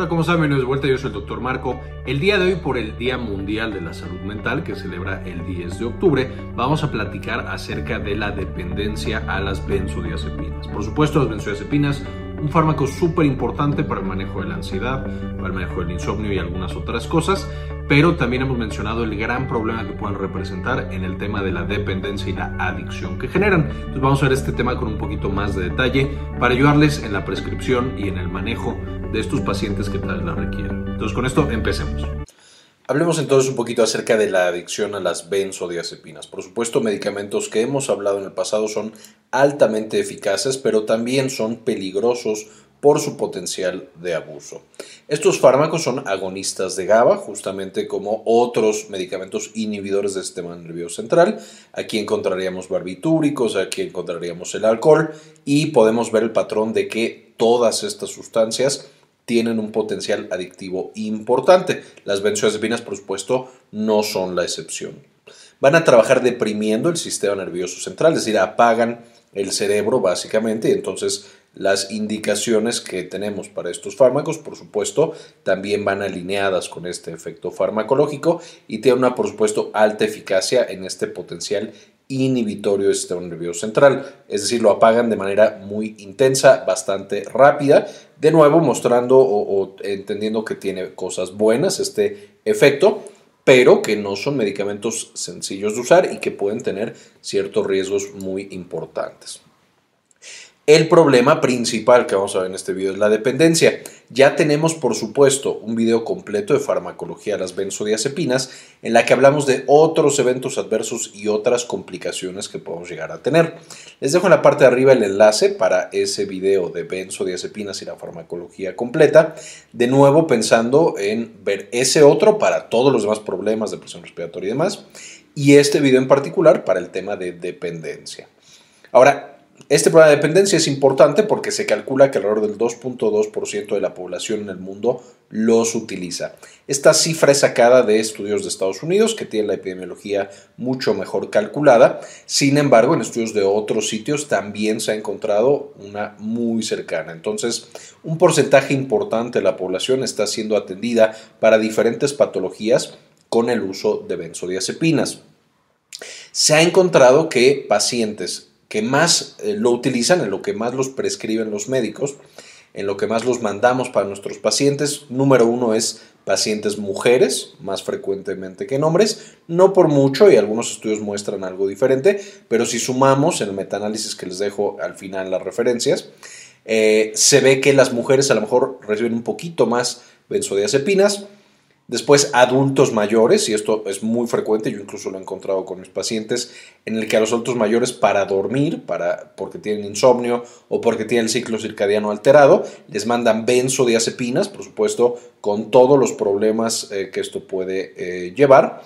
Hola, ¿cómo están? Bienvenidos de vuelta, yo soy el doctor Marco. El día de hoy, por el Día Mundial de la Salud Mental, que celebra el 10 de octubre, vamos a platicar acerca de la dependencia a las benzodiazepinas. Por supuesto, las benzodiazepinas, un fármaco súper importante para el manejo de la ansiedad, para el manejo del insomnio y algunas otras cosas, pero también hemos mencionado el gran problema que pueden representar en el tema de la dependencia y la adicción que generan. Entonces vamos a ver este tema con un poquito más de detalle para ayudarles en la prescripción y en el manejo de estos pacientes que tal la requieran. Entonces con esto empecemos. Hablemos entonces un poquito acerca de la adicción a las benzodiazepinas. Por supuesto, medicamentos que hemos hablado en el pasado son altamente eficaces, pero también son peligrosos por su potencial de abuso. Estos fármacos son agonistas de GABA, justamente como otros medicamentos inhibidores del sistema nervioso central. Aquí encontraríamos barbitúricos, aquí encontraríamos el alcohol y podemos ver el patrón de que todas estas sustancias tienen un potencial adictivo importante. Las benzodiazepinas, por supuesto, no son la excepción. Van a trabajar deprimiendo el sistema nervioso central, es decir, apagan el cerebro básicamente y entonces las indicaciones que tenemos para estos fármacos, por supuesto, también van alineadas con este efecto farmacológico y tienen una, por supuesto, alta eficacia en este potencial inhibitorio del sistema nervioso central, es decir, lo apagan de manera muy intensa, bastante rápida, de nuevo mostrando o, o entendiendo que tiene cosas buenas este efecto, pero que no son medicamentos sencillos de usar y que pueden tener ciertos riesgos muy importantes. El problema principal que vamos a ver en este video es la dependencia. Ya tenemos, por supuesto, un video completo de farmacología de las benzodiazepinas en la que hablamos de otros eventos adversos y otras complicaciones que podemos llegar a tener. Les dejo en la parte de arriba el enlace para ese video de benzodiazepinas y la farmacología completa. De nuevo, pensando en ver ese otro para todos los demás problemas de presión respiratoria y demás. Y este video en particular para el tema de dependencia. Ahora, este problema de dependencia es importante porque se calcula que alrededor del 2.2% de la población en el mundo los utiliza. Esta cifra es sacada de estudios de Estados Unidos que tienen la epidemiología mucho mejor calculada. Sin embargo, en estudios de otros sitios también se ha encontrado una muy cercana. Entonces, un porcentaje importante de la población está siendo atendida para diferentes patologías con el uso de benzodiazepinas. Se ha encontrado que pacientes que más eh, lo utilizan, en lo que más los prescriben los médicos, en lo que más los mandamos para nuestros pacientes. Número uno es pacientes mujeres, más frecuentemente que en hombres, no por mucho, y algunos estudios muestran algo diferente, pero si sumamos en el metaanálisis que les dejo al final las referencias, eh, se ve que las mujeres a lo mejor reciben un poquito más benzodiazepinas, Después adultos mayores, y esto es muy frecuente, yo incluso lo he encontrado con mis pacientes, en el que a los adultos mayores para dormir, para, porque tienen insomnio o porque tienen el ciclo circadiano alterado, les mandan benzodiazepinas, por supuesto, con todos los problemas eh, que esto puede eh, llevar.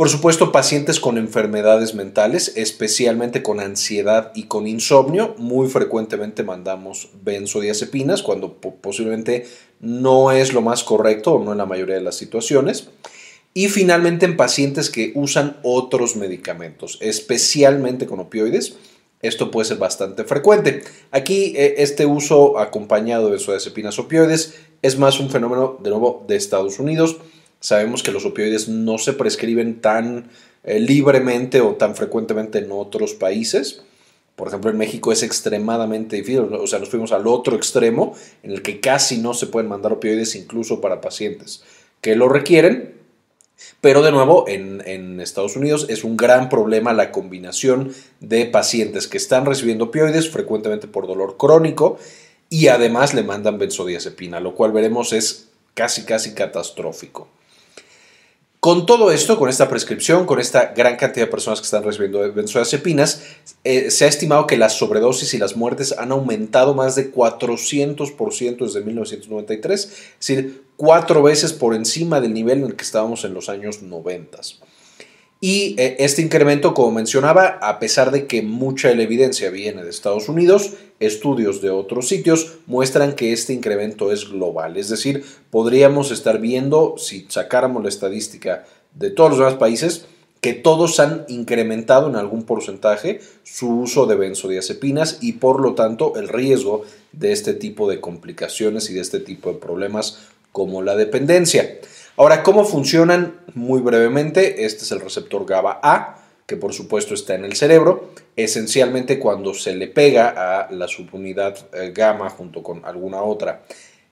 Por supuesto, pacientes con enfermedades mentales, especialmente con ansiedad y con insomnio, muy frecuentemente mandamos benzodiazepinas cuando posiblemente no es lo más correcto o no en la mayoría de las situaciones. Y finalmente en pacientes que usan otros medicamentos, especialmente con opioides, esto puede ser bastante frecuente. Aquí eh, este uso acompañado de benzodiazepinas opioides es más un fenómeno de nuevo de Estados Unidos Sabemos que los opioides no se prescriben tan eh, libremente o tan frecuentemente en otros países. Por ejemplo, en México es extremadamente difícil, o sea, nos fuimos al otro extremo en el que casi no se pueden mandar opioides incluso para pacientes que lo requieren. Pero de nuevo, en, en Estados Unidos es un gran problema la combinación de pacientes que están recibiendo opioides frecuentemente por dolor crónico y además le mandan benzodiazepina, lo cual veremos es casi, casi catastrófico. Con todo esto, con esta prescripción, con esta gran cantidad de personas que están recibiendo benzodiazepinas, eh, se ha estimado que las sobredosis y las muertes han aumentado más de 400% desde 1993, es decir, cuatro veces por encima del nivel en el que estábamos en los años 90. Y eh, este incremento, como mencionaba, a pesar de que mucha de la evidencia viene de Estados Unidos, estudios de otros sitios muestran que este incremento es global. Es decir, podríamos estar viendo, si sacáramos la estadística de todos los demás países, que todos han incrementado en algún porcentaje su uso de benzodiazepinas y por lo tanto el riesgo de este tipo de complicaciones y de este tipo de problemas como la dependencia. Ahora, ¿cómo funcionan? Muy brevemente, este es el receptor GABA A, que por supuesto está en el cerebro. Esencialmente cuando se le pega a la subunidad eh, gamma junto con alguna otra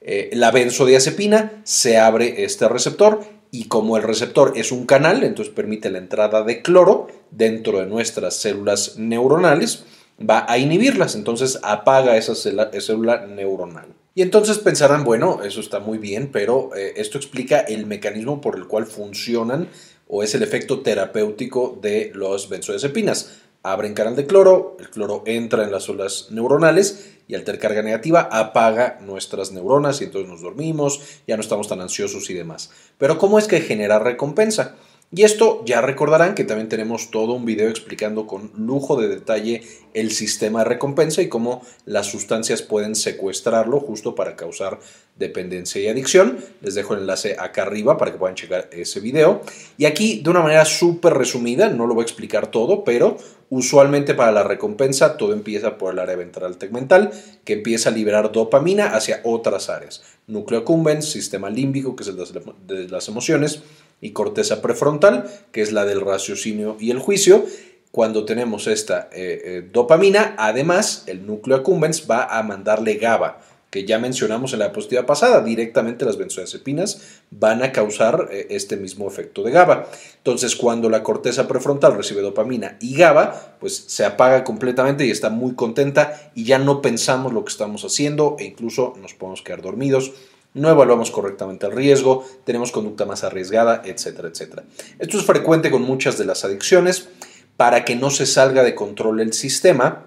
eh, la benzodiazepina, se abre este receptor y como el receptor es un canal, entonces permite la entrada de cloro dentro de nuestras células neuronales, va a inhibirlas, entonces apaga esa célula, neuronal. Y entonces pensarán, bueno, eso está muy bien, pero eh, esto explica el mecanismo por el cual funcionan o es el efecto terapéutico de los benzodiazepinas abren canal de cloro, el cloro entra en las células neuronales y al tener carga negativa apaga nuestras neuronas y entonces nos dormimos, ya no estamos tan ansiosos y demás. Pero ¿cómo es que genera recompensa? Y esto ya recordarán que también tenemos todo un video explicando con lujo de detalle el sistema de recompensa y cómo las sustancias pueden secuestrarlo justo para causar dependencia y adicción. Les dejo el enlace acá arriba para que puedan checar ese video. Y aquí de una manera súper resumida, no lo voy a explicar todo, pero usualmente para la recompensa todo empieza por el área ventral tegmental que empieza a liberar dopamina hacia otras áreas. Núcleo accumbens, sistema límbico que es el de las emociones y corteza prefrontal, que es la del raciocinio y el juicio. Cuando tenemos esta eh, eh, dopamina, además el núcleo accumbens va a mandarle GABA, que ya mencionamos en la diapositiva pasada, directamente las benzodiazepinas van a causar eh, este mismo efecto de GABA. Entonces, cuando la corteza prefrontal recibe dopamina y GABA, pues se apaga completamente y está muy contenta y ya no pensamos lo que estamos haciendo e incluso nos podemos quedar dormidos no evaluamos correctamente el riesgo, tenemos conducta más arriesgada, etcétera, etcétera. Esto es frecuente con muchas de las adicciones. Para que no se salga de control el sistema,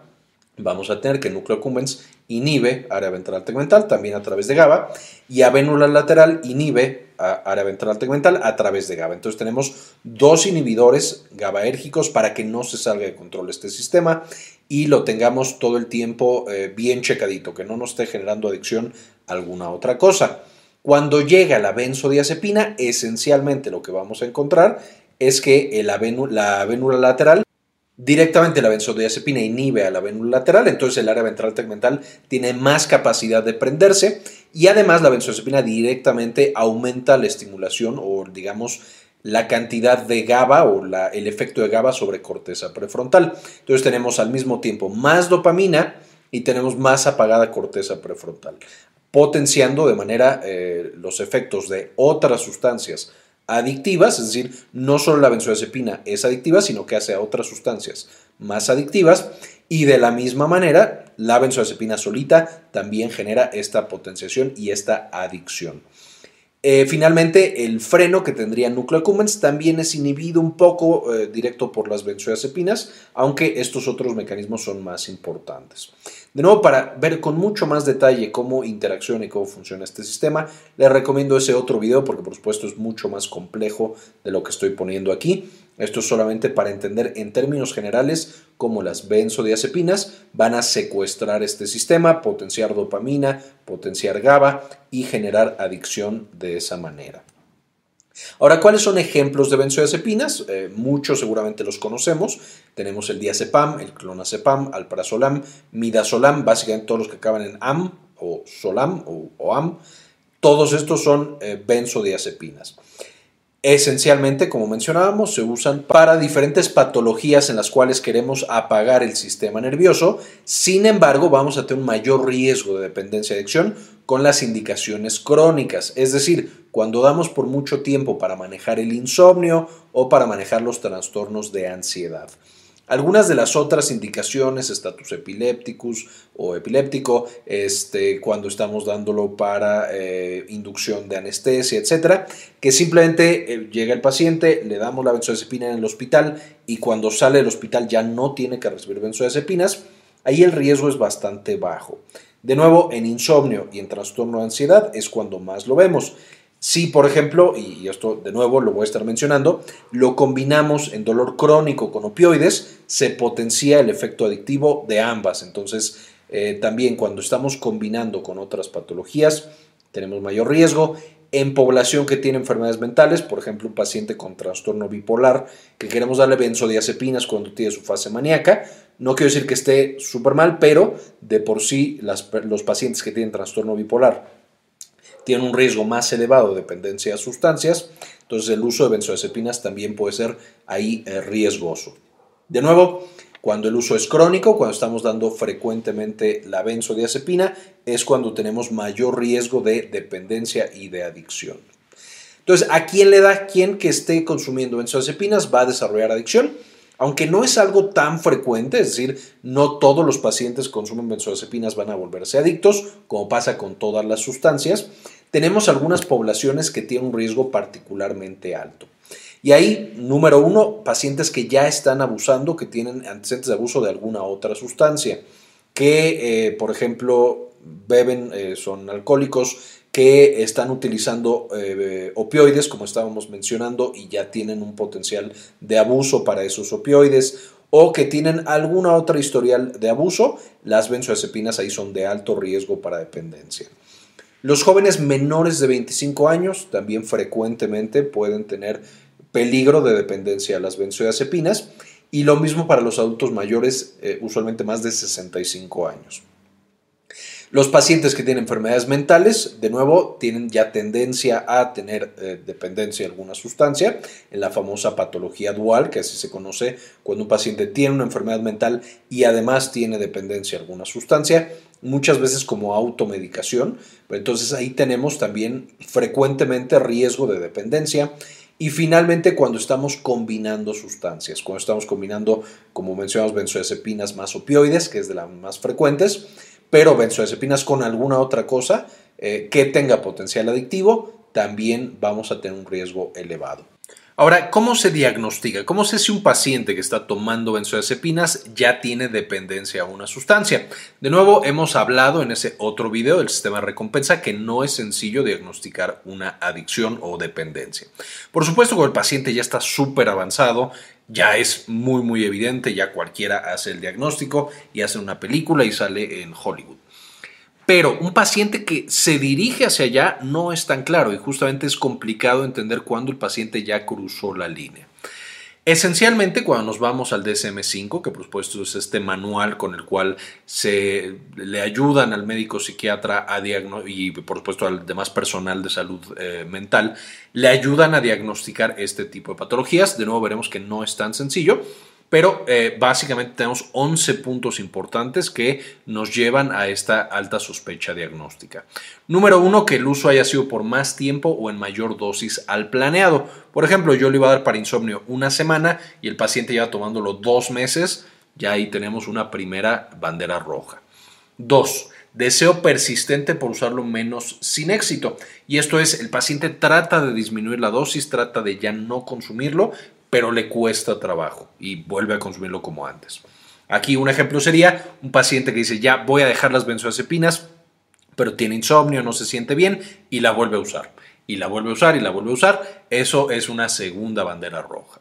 vamos a tener que el núcleo accumbens inhibe área ventral tegmental también a través de GABA y avénula lateral inhibe área ventral tegmental a través de GABA. Entonces tenemos dos inhibidores GABAérgicos para que no se salga de control este sistema y lo tengamos todo el tiempo eh, bien checadito, que no nos esté generando adicción a alguna otra cosa. Cuando llega la benzodiazepina, esencialmente lo que vamos a encontrar es que la vénula lateral Directamente la benzodiazepina inhibe a la vénula lateral, entonces el área ventral tegmental tiene más capacidad de prenderse y además la benzodiazepina directamente aumenta la estimulación o digamos la cantidad de GABA o el efecto de GABA sobre corteza prefrontal. Entonces tenemos al mismo tiempo más dopamina y tenemos más apagada corteza prefrontal, potenciando de manera eh, los efectos de otras sustancias adictivas, es decir, no solo la benzodiazepina es adictiva, sino que hace a otras sustancias más adictivas y de la misma manera la benzodiazepina solita también genera esta potenciación y esta adicción. Eh, finalmente, el freno que tendría núcleo también es inhibido un poco eh, directo por las benzodiazepinas, aunque estos otros mecanismos son más importantes. De nuevo, para ver con mucho más detalle cómo interacciona y cómo funciona este sistema, les recomiendo ese otro video porque por supuesto es mucho más complejo de lo que estoy poniendo aquí. Esto es solamente para entender en términos generales cómo las benzodiazepinas van a secuestrar este sistema, potenciar dopamina, potenciar GABA y generar adicción de esa manera. Ahora, ¿cuáles son ejemplos de benzodiazepinas? Eh, muchos seguramente los conocemos. Tenemos el diazepam, el clonazepam, alprazolam, midazolam, básicamente todos los que acaban en am o solam o, am. Todos estos son eh, benzodiazepinas. Esencialmente, como mencionábamos, se usan para diferentes patologías en las cuales queremos apagar el sistema nervioso. Sin embargo, vamos a tener un mayor riesgo de dependencia de adicción con las indicaciones crónicas, es decir, cuando damos por mucho tiempo para manejar el insomnio o para manejar los trastornos de ansiedad. Algunas de las otras indicaciones, estatus epilépticus o epiléptico, este, cuando estamos dándolo para eh, inducción de anestesia, etcétera, que simplemente eh, llega el paciente, le damos la benzodiazepina en el hospital y cuando sale del hospital ya no tiene que recibir benzodiazepinas, ahí el riesgo es bastante bajo. De nuevo, en insomnio y en trastorno de ansiedad es cuando más lo vemos. Si, por ejemplo, y esto de nuevo lo voy a estar mencionando, lo combinamos en dolor crónico con opioides, se potencia el efecto adictivo de ambas. Entonces, eh, también cuando estamos combinando con otras patologías, tenemos mayor riesgo. en población que tiene enfermedades mentales, por ejemplo, un paciente con trastorno bipolar, que queremos darle benzodiazepinas cuando tiene su fase maníaca. No quiero decir que esté súper mal, pero de por sí los pacientes que tienen trastorno bipolar tienen un riesgo más elevado de dependencia a sustancias, entonces el uso de benzodiazepinas también puede ser ahí eh, riesgoso. De nuevo, cuando el uso es crónico, cuando estamos dando frecuentemente la benzodiazepina, es cuando tenemos mayor riesgo de dependencia y de adicción. Entonces, ¿a quién le da? ¿Quién que esté consumiendo benzodiazepinas va a desarrollar adicción? Aunque no es algo tan frecuente, es decir, no todos los pacientes que consumen benzodiazepinas van a volverse adictos, como pasa con todas las sustancias, tenemos algunas poblaciones que tienen un riesgo particularmente alto. Y ahí, número uno, pacientes que ya están abusando, que tienen antecedentes de abuso de alguna otra sustancia, que, eh, por ejemplo, beben, eh, son alcohólicos, que están utilizando eh, opioides, como estábamos mencionando, y ya tienen un potencial de abuso para esos opioides, o que tienen alguna otra historial de abuso, las benzodiazepinas ahí son de alto riesgo para dependencia. Los jóvenes menores de 25 años también frecuentemente pueden tener peligro de dependencia a las benzodiazepinas y lo mismo para los adultos mayores, eh, usualmente más de 65 años. Los pacientes que tienen enfermedades mentales, de nuevo, tienen ya tendencia a tener eh, dependencia de alguna sustancia, en la famosa patología dual, que así se conoce cuando un paciente tiene una enfermedad mental y además tiene dependencia de alguna sustancia, muchas veces como automedicación, entonces ahí tenemos también frecuentemente riesgo de dependencia. Y finalmente, cuando estamos combinando sustancias, cuando estamos combinando, como mencionamos, benzodiazepinas más opioides, que es de las más frecuentes, pero benzodiazepinas con alguna otra cosa eh, que tenga potencial adictivo, también vamos a tener un riesgo elevado. Ahora, ¿cómo se diagnostica? ¿Cómo sé si un paciente que está tomando benzodiazepinas ya tiene dependencia a una sustancia? De nuevo, hemos hablado en ese otro video del sistema de recompensa que no es sencillo diagnosticar una adicción o dependencia. Por supuesto, cuando el paciente ya está súper avanzado, ya es muy muy evidente, ya cualquiera hace el diagnóstico y hace una película y sale en Hollywood. Pero un paciente que se dirige hacia allá no es tan claro y justamente es complicado entender cuándo el paciente ya cruzó la línea. Esencialmente, cuando nos vamos al DSM-5, que por supuesto es este manual con el cual se le ayudan al médico psiquiatra a y por supuesto al demás personal de salud eh, mental, le ayudan a diagnosticar este tipo de patologías. De nuevo veremos que no es tan sencillo, pero eh, básicamente tenemos 11 puntos importantes que nos llevan a esta alta sospecha diagnóstica. Número uno, que el uso haya sido por más tiempo o en mayor dosis al planeado. Por ejemplo, yo le iba a dar para insomnio una semana y el paciente lleva tomándolo dos meses. Ya ahí tenemos una primera bandera roja. Dos, deseo persistente por usarlo menos sin éxito. Y esto es, el paciente trata de disminuir la dosis, trata de ya no consumirlo, pero le cuesta trabajo y vuelve a consumirlo como antes. Aquí un ejemplo sería un paciente que dice, ya voy a dejar las benzodiazepinas, pero tiene insomnio, no se siente bien y la vuelve a usar. Y la vuelve a usar y la vuelve a usar. Eso es una segunda bandera roja.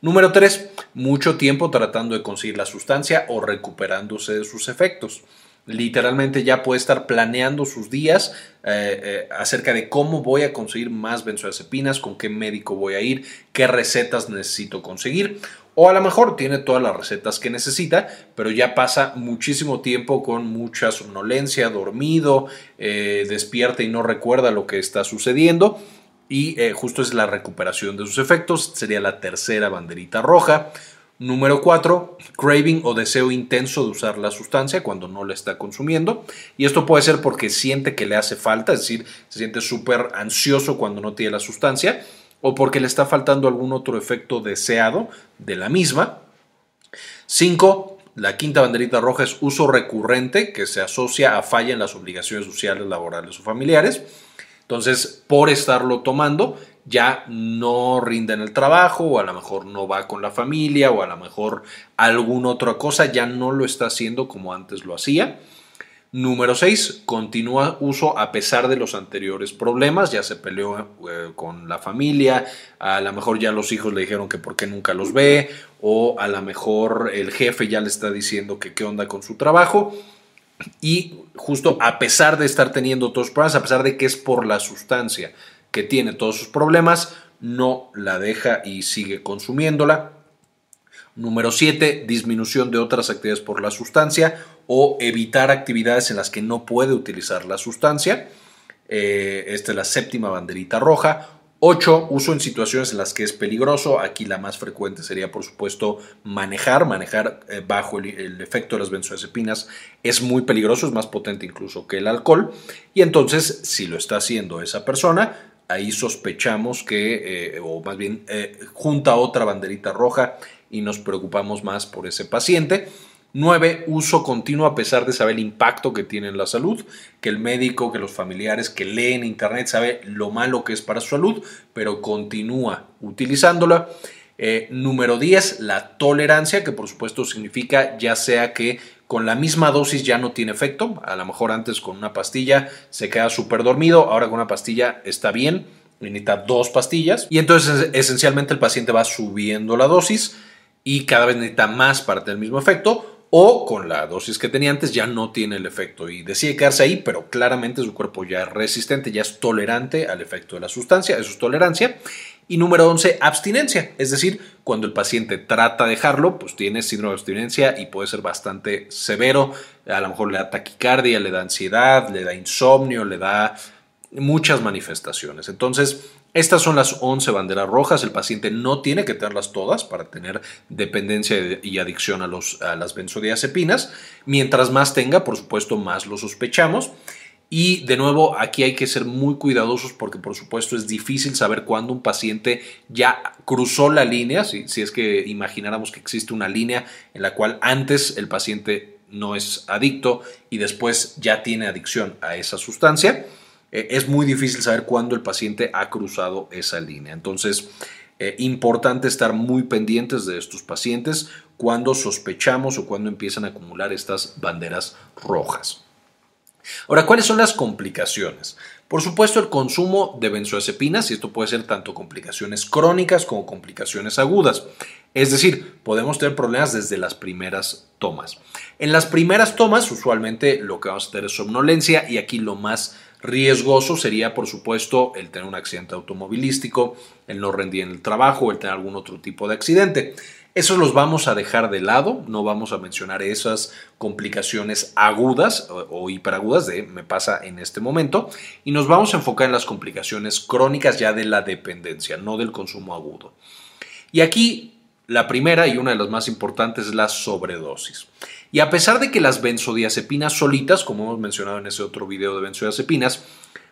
Número 3. Mucho tiempo tratando de conseguir la sustancia o recuperándose de sus efectos literalmente ya puede estar planeando sus días eh, eh, acerca de cómo voy a conseguir más benzodiazepinas, con qué médico voy a ir, qué recetas necesito conseguir. O a lo mejor tiene todas las recetas que necesita, pero ya pasa muchísimo tiempo con mucha somnolencia, dormido, eh, despierta y no recuerda lo que está sucediendo. Y justo es la recuperación de sus efectos, sería la tercera banderita roja. Número 4, craving o deseo intenso de usar la sustancia cuando no la está consumiendo. Y esto puede ser porque siente que le hace falta, es decir, se siente súper ansioso cuando no tiene la sustancia, o porque le está faltando algún otro efecto deseado de la misma. 5. La quinta banderita roja es uso recurrente que se asocia a falla en las obligaciones sociales, laborales o familiares. Entonces, por estarlo tomando, ya no rinde en el trabajo o a lo mejor no va con la familia o a lo mejor alguna otra cosa, ya no lo está haciendo como antes lo hacía. Número 6. Continúa uso a pesar de los anteriores problemas. Ya se peleó eh, con la familia. A lo mejor ya los hijos le dijeron que por qué nunca los ve. O a lo mejor el jefe ya le está diciendo que qué onda con su trabajo. Y justo a pesar de estar teniendo todos los problemas, a pesar de que es por la sustancia que tiene todos sus problemas, no la deja y sigue consumiéndola. Número 7, disminución de otras actividades por la sustancia o evitar actividades en las que no puede utilizar la sustancia. Eh, esta es la séptima banderita roja. 8. Uso en situaciones en las que es peligroso. Aquí la más frecuente sería, por supuesto, manejar. Manejar eh, bajo el, efecto de las benzodiazepinas es muy peligroso, es más potente incluso que el alcohol. Y entonces, si lo está haciendo esa persona, ahí sospechamos que, eh, o más bien, junta otra banderita roja y nos preocupamos más por ese paciente. 9. Uso continuo a pesar de saber el impacto que tiene en la salud, que el médico, que los familiares que leen internet sabe lo malo que es para su salud, pero continúa utilizándola. Eh, número 10, la tolerancia, que por supuesto significa ya sea que con la misma dosis ya no tiene efecto, a lo mejor antes con una pastilla se queda súper dormido, ahora con una pastilla está bien, necesita dos pastillas y entonces esencialmente el paciente va subiendo la dosis y cada vez necesita más para tener el mismo efecto o con la dosis que tenía antes ya no tiene el efecto y decide quedarse ahí, pero claramente su cuerpo ya es resistente, ya es tolerante al efecto de la sustancia, eso es tolerancia. Y número 11, abstinencia, es decir, cuando el paciente trata de dejarlo, pues tiene síndrome de abstinencia y puede ser bastante severo, a lo mejor le da taquicardia, le da ansiedad, le da insomnio, le da muchas manifestaciones. Entonces, estas son las 11 banderas rojas. El paciente no tiene que tenerlas todas para tener dependencia y adicción a, los, a las benzodiazepinas. Mientras más tenga, por supuesto, más lo sospechamos. Y de nuevo, aquí hay que ser muy cuidadosos porque por supuesto es difícil saber cuándo un paciente ya cruzó la línea, si, si, es que imagináramos que existe una línea en la cual antes el paciente no es adicto y después ya tiene adicción a esa sustancia. Eh, es muy difícil saber cuándo el paciente ha cruzado esa línea. Entonces, eh, importante estar muy pendientes de estos pacientes cuando sospechamos o cuando empiezan a acumular estas banderas rojas. Ahora, ¿cuáles son las complicaciones? Por supuesto, el consumo de benzodiazepinas, y esto puede ser tanto complicaciones crónicas como complicaciones agudas. Es decir, podemos tener problemas desde las primeras tomas. En las primeras tomas, usualmente lo que vamos a tener es somnolencia, y aquí lo más Riesgoso sería, por supuesto, el tener un accidente automovilístico, el no rendir en el trabajo, el tener algún otro tipo de accidente. Esos los vamos a dejar de lado, no vamos a mencionar esas complicaciones agudas o, hiperagudas de me pasa en este momento y nos vamos a enfocar en las complicaciones crónicas ya de la dependencia, no del consumo agudo. Y aquí la primera y una de las más importantes es la sobredosis. Y a pesar de que las benzodiazepinas solitas, como hemos mencionado en ese otro video de benzodiazepinas,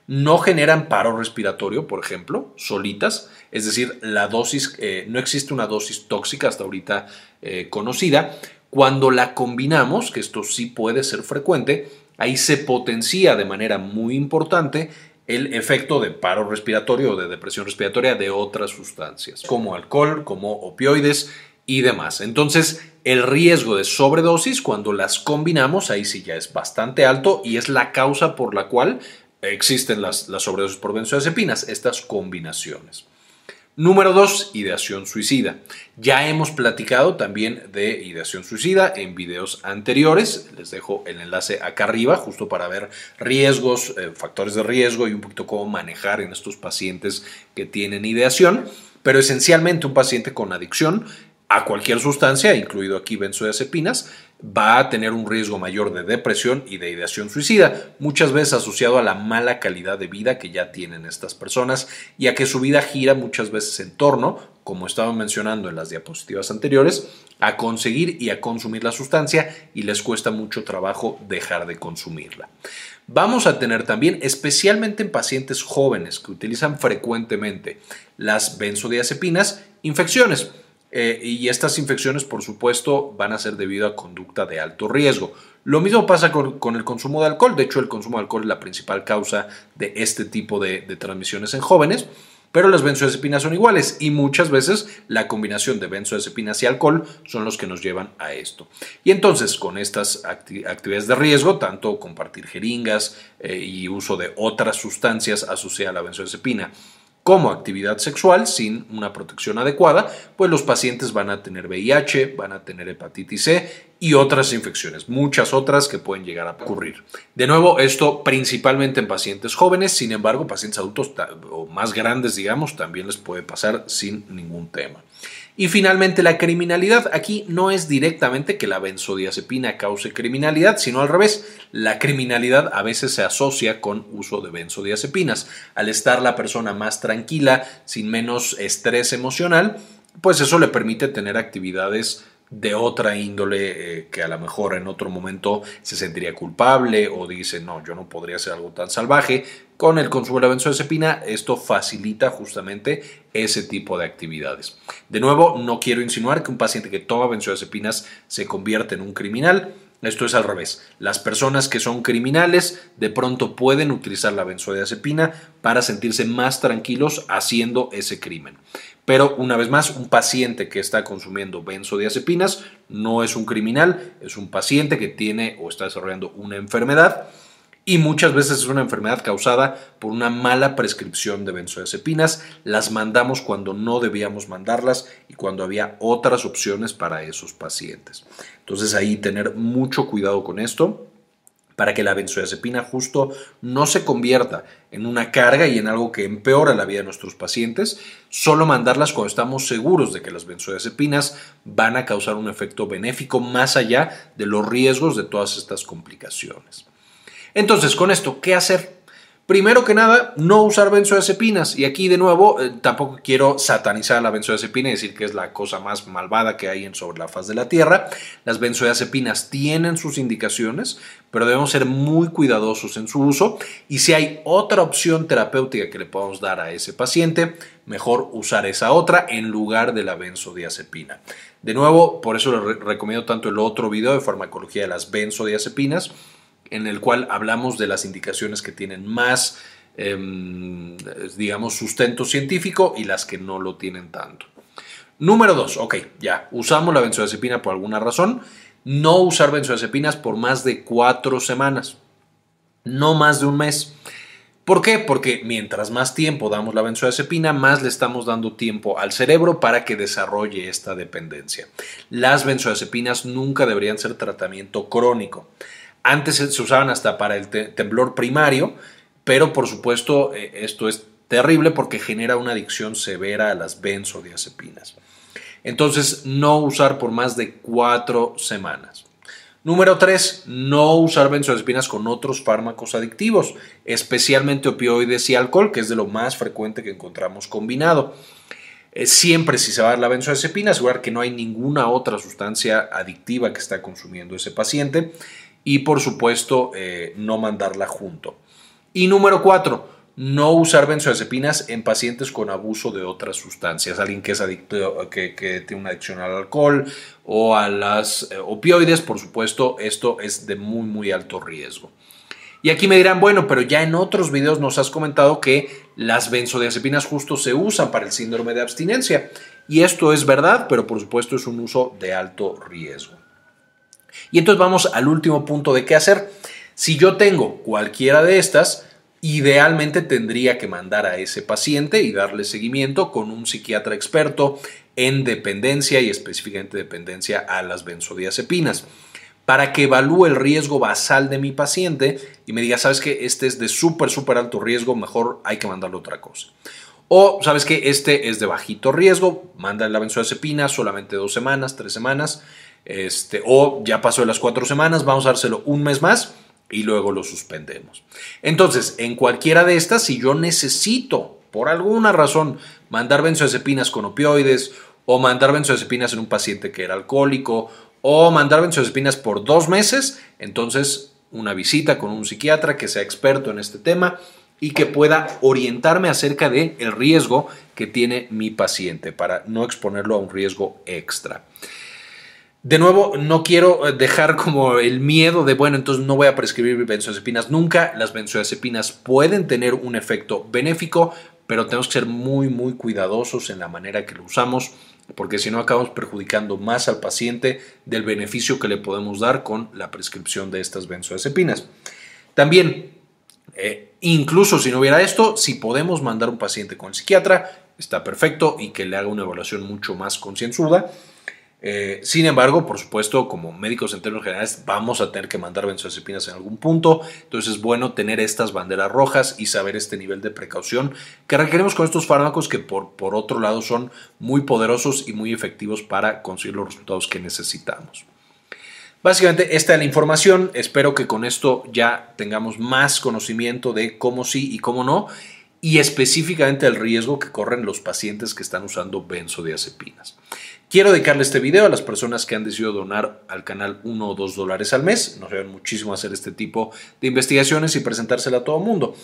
no generan paro respiratorio, por ejemplo, solitas, es decir, la dosis, eh, no existe una dosis tóxica hasta ahorita eh, conocida. Cuando la combinamos, que esto sí puede ser frecuente, ahí se potencia de manera muy importante el efecto de paro respiratorio o de depresión respiratoria de otras sustancias, como alcohol, como opioides y demás. Entonces, el riesgo de sobredosis, cuando las combinamos, ahí sí ya es bastante alto y es la causa por la cual existen las, las sobredosis por benzodiazepinas, estas combinaciones. Número 2, ideación suicida. Ya hemos platicado también de ideación suicida en videos anteriores. Les dejo el enlace acá arriba justo para ver riesgos, eh, factores de riesgo y un poquito cómo manejar en estos pacientes que tienen ideación. Pero esencialmente un paciente con adicción a cualquier sustancia, incluido aquí benzodiazepinas, va a tener un riesgo mayor de depresión y de ideación suicida, muchas veces asociado a la mala calidad de vida que ya tienen estas personas y a que su vida gira muchas veces en torno, como estaba mencionando en las diapositivas anteriores, a conseguir y a consumir la sustancia y les cuesta mucho trabajo dejar de consumirla. Vamos a tener también, especialmente en pacientes jóvenes que utilizan frecuentemente las benzodiazepinas, infecciones eh, y estas infecciones, por supuesto, van a ser debido a conducta de alto riesgo. Lo mismo pasa con, el consumo de alcohol. De hecho, el consumo de alcohol es la principal causa de este tipo de, transmisiones en jóvenes. Pero las benzodiazepinas son iguales y muchas veces la combinación de benzodiazepinas y alcohol son los que nos llevan a esto. Y entonces con estas actividades de riesgo, tanto compartir jeringas eh, y uso de otras sustancias asociadas a la benzodiazepina, como actividad sexual sin una protección adecuada, pues los pacientes van a tener VIH, van a tener hepatitis C y otras infecciones, muchas otras que pueden llegar a ocurrir. De nuevo, esto principalmente en pacientes jóvenes, sin embargo, pacientes adultos o más grandes, digamos, también les puede pasar sin ningún tema. Y finalmente la criminalidad. Aquí no es directamente que la benzodiazepina cause criminalidad, sino al revés. La criminalidad a veces se asocia con uso de benzodiazepinas. Al estar la persona más tranquila, sin menos estrés emocional, pues eso le permite tener actividades de otra índole eh, que a lo mejor en otro momento se sentiría culpable o dice no, yo no podría hacer algo tan salvaje. Con el consumo de la benzodiazepina esto facilita justamente ese tipo de actividades. De nuevo, no quiero insinuar que un paciente que toma benzodiazepinas se convierte en un criminal. Esto es al revés. Las personas que son criminales de pronto pueden utilizar la benzodiazepina para sentirse más tranquilos haciendo ese crimen. Pero una vez más, un paciente que está consumiendo benzodiazepinas no es un criminal, es un paciente que tiene o está desarrollando una enfermedad y muchas veces es una enfermedad causada por una mala prescripción de benzodiazepinas. Las mandamos cuando no debíamos mandarlas y cuando había otras opciones para esos pacientes. Entonces ahí tener mucho cuidado con esto para que la benzodiazepina justo no se convierta en una carga y en algo que empeora la vida de nuestros pacientes, solo mandarlas cuando estamos seguros de que las benzodiazepinas van a causar un efecto benéfico más allá de los riesgos de todas estas complicaciones. Entonces, con esto, ¿qué hacer? Primero que nada, no usar benzodiazepinas. Y aquí de nuevo, eh, tampoco quiero satanizar la benzodiazepina y decir que es la cosa más malvada que hay en sobre la faz de la Tierra. Las benzodiazepinas tienen sus indicaciones, pero debemos ser muy cuidadosos en su uso. Y si hay otra opción terapéutica que le podamos dar a ese paciente, mejor usar esa otra en lugar de la benzodiazepina. De nuevo, por eso le recomiendo tanto el otro video de farmacología de las benzodiazepinas en el cual hablamos de las indicaciones que tienen más, em, digamos, sustento científico y las que no lo tienen tanto. Número dos, ok, ya, usamos la benzodiazepina por alguna razón. No usar benzodiazepinas por más de cuatro semanas, no más de un mes. ¿Por qué? Porque mientras más tiempo damos la benzodiazepina, más le estamos dando tiempo al cerebro para que desarrolle esta dependencia. Las benzodiazepinas nunca deberían ser tratamiento crónico. Antes se usaban hasta para el temblor primario, pero por supuesto eh, esto es terrible porque genera una adicción severa a las benzodiazepinas. Entonces, no usar por más de cuatro semanas. Número 3. No usar benzodiazepinas con otros fármacos adictivos, especialmente opioides y alcohol, que es de lo más frecuente que encontramos combinado. Eh, siempre si se va a dar la benzodiazepina, asegurar que no hay ninguna otra sustancia adictiva que está consumiendo ese paciente y por supuesto eh, no mandarla junto. Y número cuatro, no usar benzodiazepinas en pacientes con abuso de otras sustancias, alguien que es adicto, que, tiene una adicción al alcohol o a las eh, opioides, por supuesto, esto es de muy muy alto riesgo. Y aquí me dirán, bueno, pero ya en otros videos nos has comentado que las benzodiazepinas justo se usan para el síndrome de abstinencia. Y esto es verdad, pero por supuesto es un uso de alto riesgo. Y entonces vamos al último punto de qué hacer. Si yo tengo cualquiera de estas, idealmente tendría que mandar a ese paciente y darle seguimiento con un psiquiatra experto en dependencia y específicamente dependencia a las benzodiazepinas para que evalúe el riesgo basal de mi paciente y me diga, sabes que este es de súper, súper alto riesgo, mejor hay que mandarle otra cosa. O sabes que este es de bajito riesgo, manda la benzodiazepina solamente dos semanas, tres semanas este, o ya pasó las cuatro semanas, vamos a dárselo un mes más y luego lo suspendemos. Entonces, en cualquiera de estas, si yo necesito, por alguna razón, mandar benzodiazepinas con opioides, o mandar benzodiazepinas en un paciente que era alcohólico, o mandar benzodiazepinas por dos meses, entonces una visita con un psiquiatra que sea experto en este tema y que pueda orientarme acerca del el riesgo que tiene mi paciente para no exponerlo a un riesgo extra. De nuevo, no quiero eh, dejar como el miedo de, bueno, entonces no voy a prescribir benzodiazepinas nunca. Las benzodiazepinas pueden tener un efecto benéfico, pero tenemos que ser muy, muy cuidadosos en la manera que lo usamos, porque si no acabamos perjudicando más al paciente del beneficio que le podemos dar con la prescripción de estas benzodiazepinas. También Eh, incluso si no hubiera esto, si podemos mandar un paciente con el psiquiatra, está perfecto y que le haga una evaluación mucho más concienzuda. Eh, sin embargo, por supuesto, como médicos en términos generales, vamos a tener que mandar benzodiazepinas en algún punto. Entonces es bueno tener estas banderas rojas y saber este nivel de precaución que requerimos con estos fármacos que por, por otro lado son muy poderosos y muy efectivos para conseguir los resultados que necesitamos. Básicamente esta es la información. Espero que con esto ya tengamos más conocimiento de cómo sí y cómo no y específicamente el riesgo que corren los pacientes que están usando benzodiazepinas. Quiero dedicarle este video a las personas que han decidido donar al canal 1 o 2 dólares al mes. Nos ayudan muchísimo a hacer este tipo de investigaciones y presentársela a todo el mundo.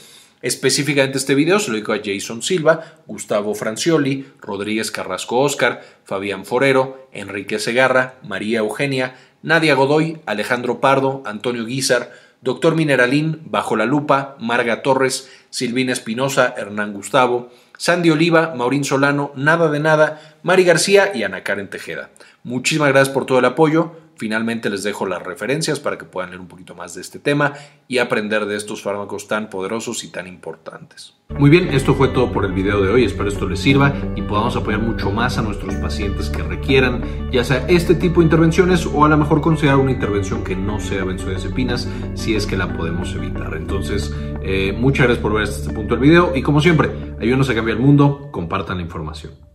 Específicamente este video se lo dedico a Jason Silva, Gustavo Francioli, Rodríguez Carrasco Oscar, Fabián Forero, Enrique Segarra, María Eugenia, Nadia Godoy, Alejandro Pardo, Antonio Guizar, Doctor Mineralín, Bajo la Lupa, Marga Torres, Silvina Espinosa, Hernán Gustavo, Sandy Oliva, Maurín Solano, Nada de Nada, Mari García y Ana Karen Tejeda. Muchísimas gracias por todo el apoyo. Finalmente les dejo las referencias para que puedan leer un poquito más de este tema y aprender de estos fármacos tan poderosos y tan importantes. Muy bien, esto fue todo por el video de hoy. Espero esto les sirva y podamos apoyar mucho más a nuestros pacientes que requieran, ya sea este tipo de intervenciones o a lo mejor considerar una intervención que no sea benzodiazepinas si es que la podemos evitar. Entonces, eh, muchas gracias por ver hasta este punto del video y como siempre, ayúdenos a cambiar el mundo, compartan la información.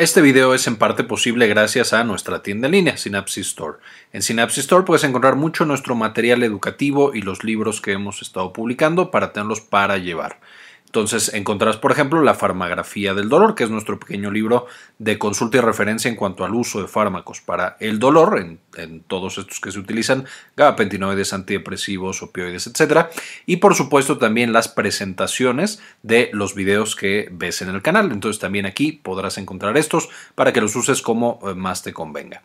Este video es en parte posible gracias a nuestra tienda en línea, Synapsis Store. En Synapsis Store puedes encontrar mucho nuestro material educativo y los libros que hemos estado publicando para tenerlos para llevar. Entonces encontrarás, por ejemplo, la farmagrafía del dolor, que es nuestro pequeño libro de consulta y referencia en cuanto al uso de fármacos para el dolor, en, todos estos que se utilizan, gabapentinoides, antidepresivos, opioides, etc. Y por supuesto también las presentaciones de los videos que ves en el canal. Entonces también aquí podrás encontrar estos para que los uses como eh, más te convenga.